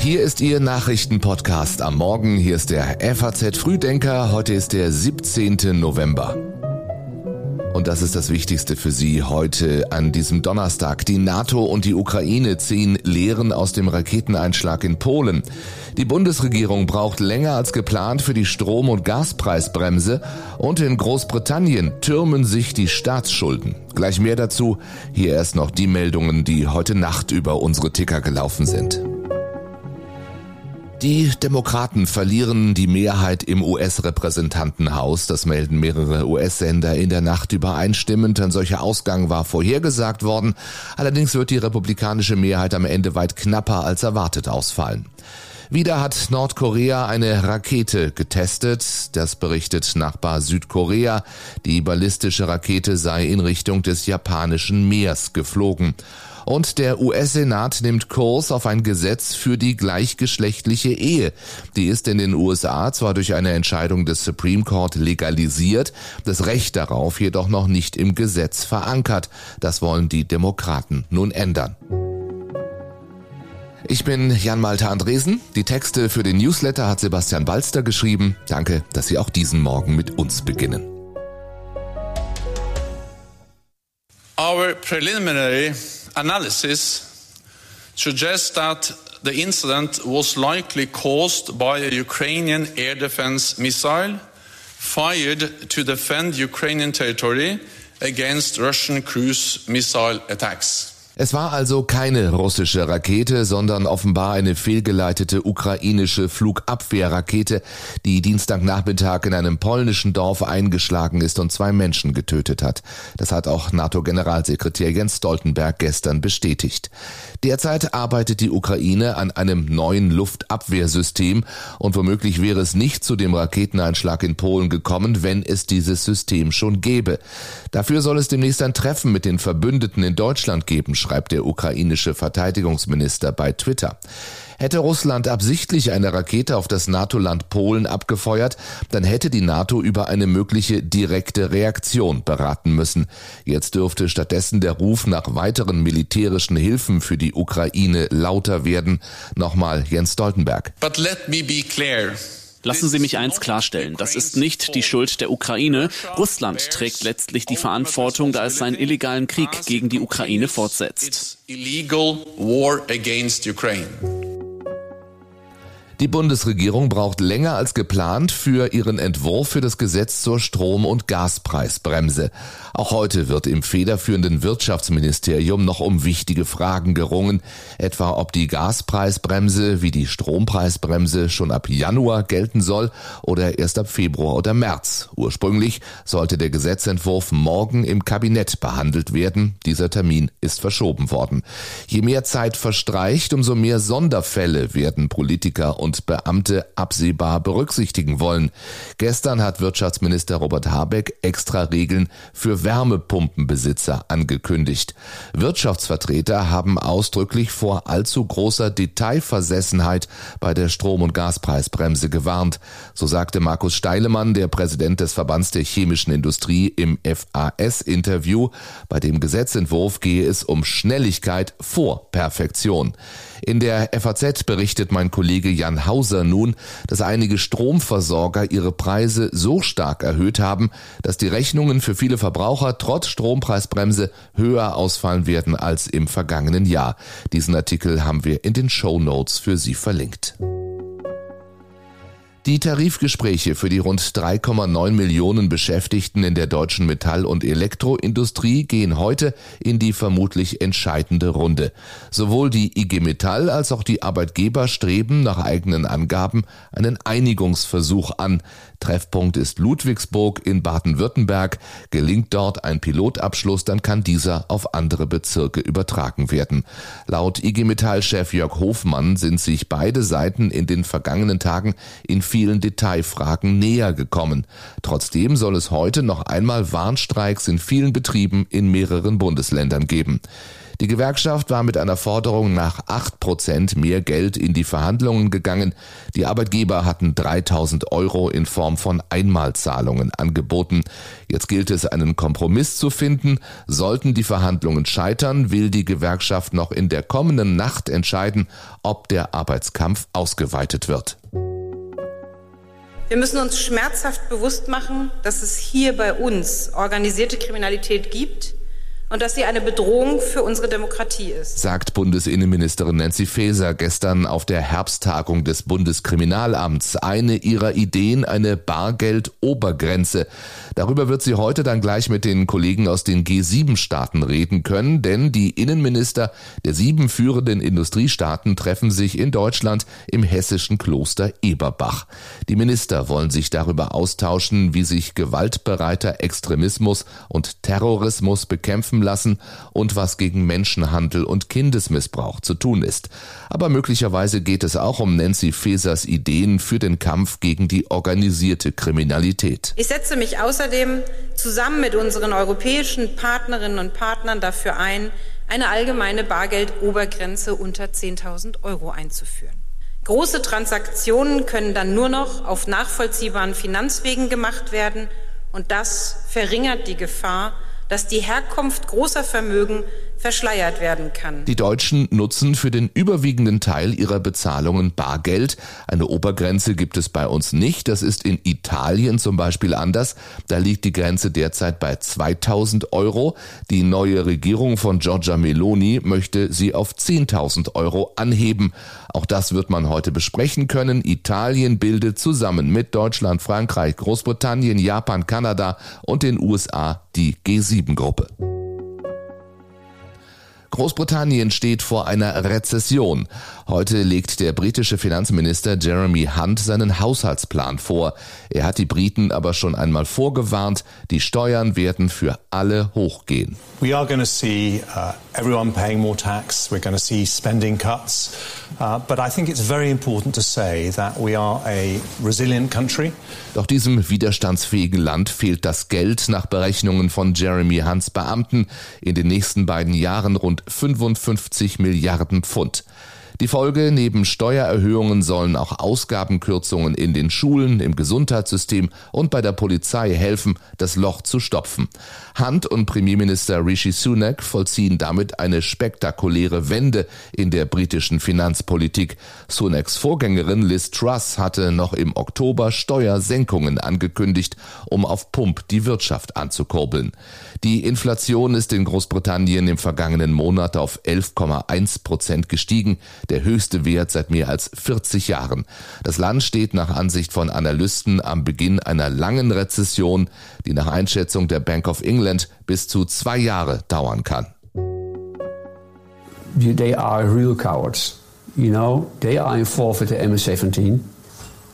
Hier ist Ihr Nachrichtenpodcast am Morgen. Hier ist der FAZ Frühdenker. Heute ist der 17. November. Und das ist das Wichtigste für Sie heute an diesem Donnerstag. Die NATO und die Ukraine ziehen Lehren aus dem Raketeneinschlag in Polen. Die Bundesregierung braucht länger als geplant für die Strom- und Gaspreisbremse und in Großbritannien türmen sich die Staatsschulden. Gleich mehr dazu. Hier erst noch die Meldungen, die heute Nacht über unsere Ticker gelaufen sind. Die Demokraten verlieren die Mehrheit im US-Repräsentantenhaus. Das melden mehrere US-Sender in der Nacht übereinstimmend. Ein solcher Ausgang war vorhergesagt worden. Allerdings wird die republikanische Mehrheit am Ende weit knapper als erwartet ausfallen. Wieder hat Nordkorea eine Rakete getestet. Das berichtet Nachbar Südkorea. Die ballistische Rakete sei in Richtung des japanischen Meers geflogen. Und der US-Senat nimmt Kurs auf ein Gesetz für die gleichgeschlechtliche Ehe. Die ist in den USA zwar durch eine Entscheidung des Supreme Court legalisiert, das Recht darauf jedoch noch nicht im Gesetz verankert. Das wollen die Demokraten nun ändern. Ich bin Jan Malte Andresen. Die Texte für den Newsletter hat Sebastian Balster geschrieben. Danke, dass Sie auch diesen Morgen mit uns beginnen. Our preliminary analysis suggests that the incident was likely caused by a Ukrainian air defense missile fired to defend Ukrainian territory against Russian cruise missile attacks. Es war also keine russische Rakete, sondern offenbar eine fehlgeleitete ukrainische Flugabwehrrakete, die Dienstagnachmittag in einem polnischen Dorf eingeschlagen ist und zwei Menschen getötet hat. Das hat auch NATO-Generalsekretär Jens Stoltenberg gestern bestätigt. Derzeit arbeitet die Ukraine an einem neuen Luftabwehrsystem und womöglich wäre es nicht zu dem Raketeneinschlag in Polen gekommen, wenn es dieses System schon gäbe. Dafür soll es demnächst ein Treffen mit den Verbündeten in Deutschland geben, schreibt der ukrainische Verteidigungsminister bei Twitter. Hätte Russland absichtlich eine Rakete auf das NATO-Land Polen abgefeuert, dann hätte die NATO über eine mögliche direkte Reaktion beraten müssen. Jetzt dürfte stattdessen der Ruf nach weiteren militärischen Hilfen für die Ukraine lauter werden. Nochmal Jens Stoltenberg. But let me be clear. Lassen Sie mich eins klarstellen. Das ist nicht die Schuld der Ukraine. Russland trägt letztlich die Verantwortung, da es seinen illegalen Krieg gegen die Ukraine fortsetzt. Die Bundesregierung braucht länger als geplant für ihren Entwurf für das Gesetz zur Strom- und Gaspreisbremse. Auch heute wird im federführenden Wirtschaftsministerium noch um wichtige Fragen gerungen, etwa ob die Gaspreisbremse wie die Strompreisbremse schon ab Januar gelten soll oder erst ab Februar oder März. Ursprünglich sollte der Gesetzentwurf morgen im Kabinett behandelt werden. Dieser Termin ist verschoben worden. Je mehr Zeit verstreicht, umso mehr Sonderfälle werden Politiker und und Beamte absehbar berücksichtigen wollen. Gestern hat Wirtschaftsminister Robert Habeck extra Regeln für Wärmepumpenbesitzer angekündigt. Wirtschaftsvertreter haben ausdrücklich vor allzu großer Detailversessenheit bei der Strom- und Gaspreisbremse gewarnt. So sagte Markus Steilemann, der Präsident des Verbands der chemischen Industrie im FAS-Interview. Bei dem Gesetzentwurf gehe es um Schnelligkeit vor Perfektion. In der FAZ berichtet mein Kollege Jan Hauser nun, dass einige Stromversorger ihre Preise so stark erhöht haben, dass die Rechnungen für viele Verbraucher trotz Strompreisbremse höher ausfallen werden als im vergangenen Jahr. Diesen Artikel haben wir in den Show Notes für Sie verlinkt. Die Tarifgespräche für die rund 3,9 Millionen Beschäftigten in der deutschen Metall- und Elektroindustrie gehen heute in die vermutlich entscheidende Runde. Sowohl die IG Metall als auch die Arbeitgeber streben nach eigenen Angaben einen Einigungsversuch an. Treffpunkt ist Ludwigsburg in Baden-Württemberg. Gelingt dort ein Pilotabschluss, dann kann dieser auf andere Bezirke übertragen werden. Laut IG Metall-Chef Jörg Hofmann sind sich beide Seiten in den vergangenen Tagen in vielen Detailfragen näher gekommen. Trotzdem soll es heute noch einmal Warnstreiks in vielen Betrieben in mehreren Bundesländern geben. Die Gewerkschaft war mit einer Forderung nach 8 Prozent mehr Geld in die Verhandlungen gegangen. Die Arbeitgeber hatten 3000 Euro in Form von Einmalzahlungen angeboten. Jetzt gilt es, einen Kompromiss zu finden. Sollten die Verhandlungen scheitern, will die Gewerkschaft noch in der kommenden Nacht entscheiden, ob der Arbeitskampf ausgeweitet wird. Wir müssen uns schmerzhaft bewusst machen, dass es hier bei uns organisierte Kriminalität gibt, und dass sie eine Bedrohung für unsere Demokratie ist. Sagt Bundesinnenministerin Nancy Faeser gestern auf der Herbsttagung des Bundeskriminalamts. Eine ihrer Ideen eine Bargeldobergrenze. Darüber wird sie heute dann gleich mit den Kollegen aus den G7-Staaten reden können, denn die Innenminister der sieben führenden Industriestaaten treffen sich in Deutschland im hessischen Kloster Eberbach. Die Minister wollen sich darüber austauschen, wie sich gewaltbereiter Extremismus und Terrorismus bekämpfen stoppen lassen und was gegen Menschenhandel und Kindesmissbrauch zu tun ist. Aber möglicherweise geht es auch um Nancy Fesers Ideen für den Kampf gegen die organisierte Kriminalität. Ich setze mich außerdem zusammen mit unseren europäischen Partnerinnen und Partnern dafür ein, eine allgemeine Bargeldobergrenze unter 10.000 Euro einzuführen. Große Transaktionen können dann nur noch auf nachvollziehbaren Finanzwegen gemacht werden und das verringert die Gefahr, dass die Herkunft großer Vermögen verschleiert werden kann. Die Deutschen nutzen für den überwiegenden Teil ihrer Bezahlungen Bargeld. Eine Obergrenze gibt es bei uns nicht. Das ist in Italien zum Beispiel anders. Da liegt die Grenze derzeit bei 2000 Euro. Die neue Regierung von Giorgia Meloni möchte sie auf 10.000 Euro anheben. Auch das wird man heute besprechen können. Italien bildet zusammen mit Deutschland, Frankreich, Großbritannien, Japan, Kanada und den USA die G7-Gruppe. Großbritannien steht vor einer Rezession. Heute legt der britische Finanzminister Jeremy Hunt seinen Haushaltsplan vor. Er hat die Briten aber schon einmal vorgewarnt, die Steuern werden für alle hochgehen. We are going to see uh, everyone paying more tax. We're going to see spending cuts. Uh, but I think it's very important to say that we are a resilient country. Doch diesem widerstandsfähigen Land fehlt das Geld nach Berechnungen von Jeremy Hunts Beamten in den nächsten beiden Jahren rund 55 Milliarden Pfund. Die Folge neben Steuererhöhungen sollen auch Ausgabenkürzungen in den Schulen, im Gesundheitssystem und bei der Polizei helfen, das Loch zu stopfen. Hunt und Premierminister Rishi Sunak vollziehen damit eine spektakuläre Wende in der britischen Finanzpolitik. Sunaks Vorgängerin Liz Truss hatte noch im Oktober Steuersenkungen angekündigt, um auf Pump die Wirtschaft anzukurbeln. Die Inflation ist in Großbritannien im vergangenen Monat auf 11,1 Prozent gestiegen der höchste Wert seit mehr als 40 Jahren. Das Land steht nach Ansicht von Analysten am Beginn einer langen Rezession, die nach Einschätzung der Bank of England bis zu zwei Jahre dauern kann. They are real cowards. You know, they are involved with the MS-17.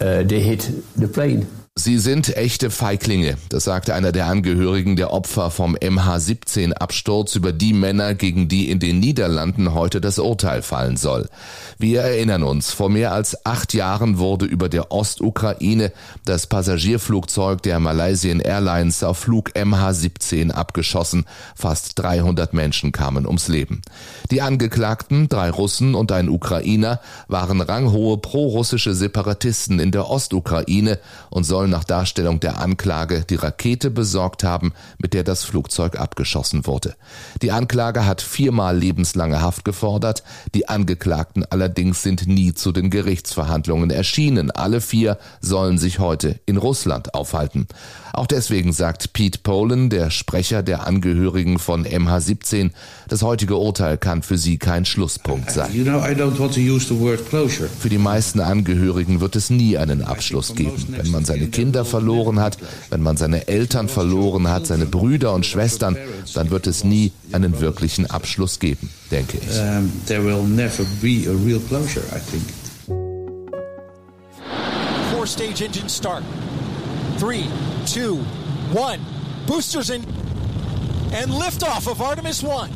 Uh, they hit the plane. Sie sind echte Feiglinge, das sagte einer der Angehörigen der Opfer vom MH17-Absturz über die Männer, gegen die in den Niederlanden heute das Urteil fallen soll. Wir erinnern uns, vor mehr als acht Jahren wurde über der Ostukraine das Passagierflugzeug der Malaysian Airlines auf Flug MH17 abgeschossen. Fast 300 Menschen kamen ums Leben. Die Angeklagten, drei Russen und ein Ukrainer, waren ranghohe prorussische Separatisten in der Ostukraine und sollen sollen nach Darstellung der Anklage die Rakete besorgt haben, mit der das Flugzeug abgeschossen wurde. Die Anklage hat viermal lebenslange Haft gefordert, die Angeklagten allerdings sind nie zu den Gerichtsverhandlungen erschienen. Alle vier sollen sich heute in Russland aufhalten. Auch deswegen sagt Pete Polen, der Sprecher der Angehörigen von MH17, das heutige Urteil kann für sie kein Schlusspunkt sein. Für die meisten Angehörigen wird es nie einen Abschluss geben. Wenn man seine Kinder verloren hat, wenn man seine Eltern verloren hat, seine Brüder und Schwestern, dann wird es nie einen wirklichen Abschluss geben, denke ich. Four stage engine start. Three, two, one. Boosters in and liftoff of Artemis 1.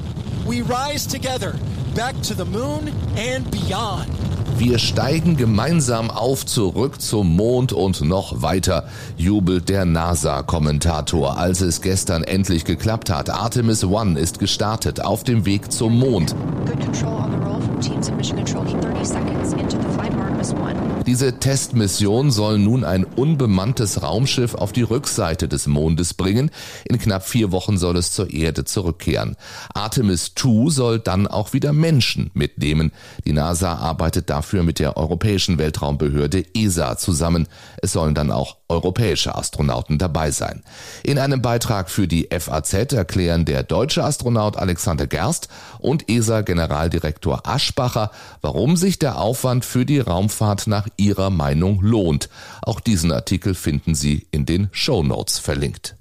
We rise together back to the moon and beyond. Wir steigen gemeinsam auf zurück zum Mond und noch weiter, jubelt der NASA-Kommentator, als es gestern endlich geklappt hat. Artemis One ist gestartet auf dem Weg zum Mond. Good control on the roll from teams in mission control. 30 seconds into the flight Artemis One. Diese Testmission soll nun ein unbemanntes Raumschiff auf die Rückseite des Mondes bringen. In knapp vier Wochen soll es zur Erde zurückkehren. Artemis 2 soll dann auch wieder Menschen mitnehmen. Die NASA arbeitet dafür mit der Europäischen Weltraumbehörde ESA zusammen. Es sollen dann auch europäische Astronauten dabei sein. In einem Beitrag für die FAZ erklären der deutsche Astronaut Alexander Gerst und ESA-Generaldirektor Aschbacher, warum sich der Aufwand für die Raumfahrt nach Ihrer Meinung lohnt. Auch diesen Artikel finden Sie in den Show Notes verlinkt.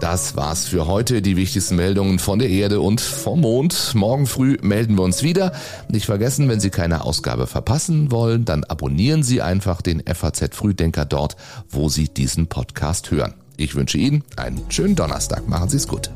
Das war's für heute. Die wichtigsten Meldungen von der Erde und vom Mond. Morgen früh melden wir uns wieder. Nicht vergessen, wenn Sie keine Ausgabe verpassen wollen, dann abonnieren Sie einfach den FAZ Frühdenker dort, wo Sie diesen Podcast hören. Ich wünsche Ihnen einen schönen Donnerstag. Machen Sie es gut.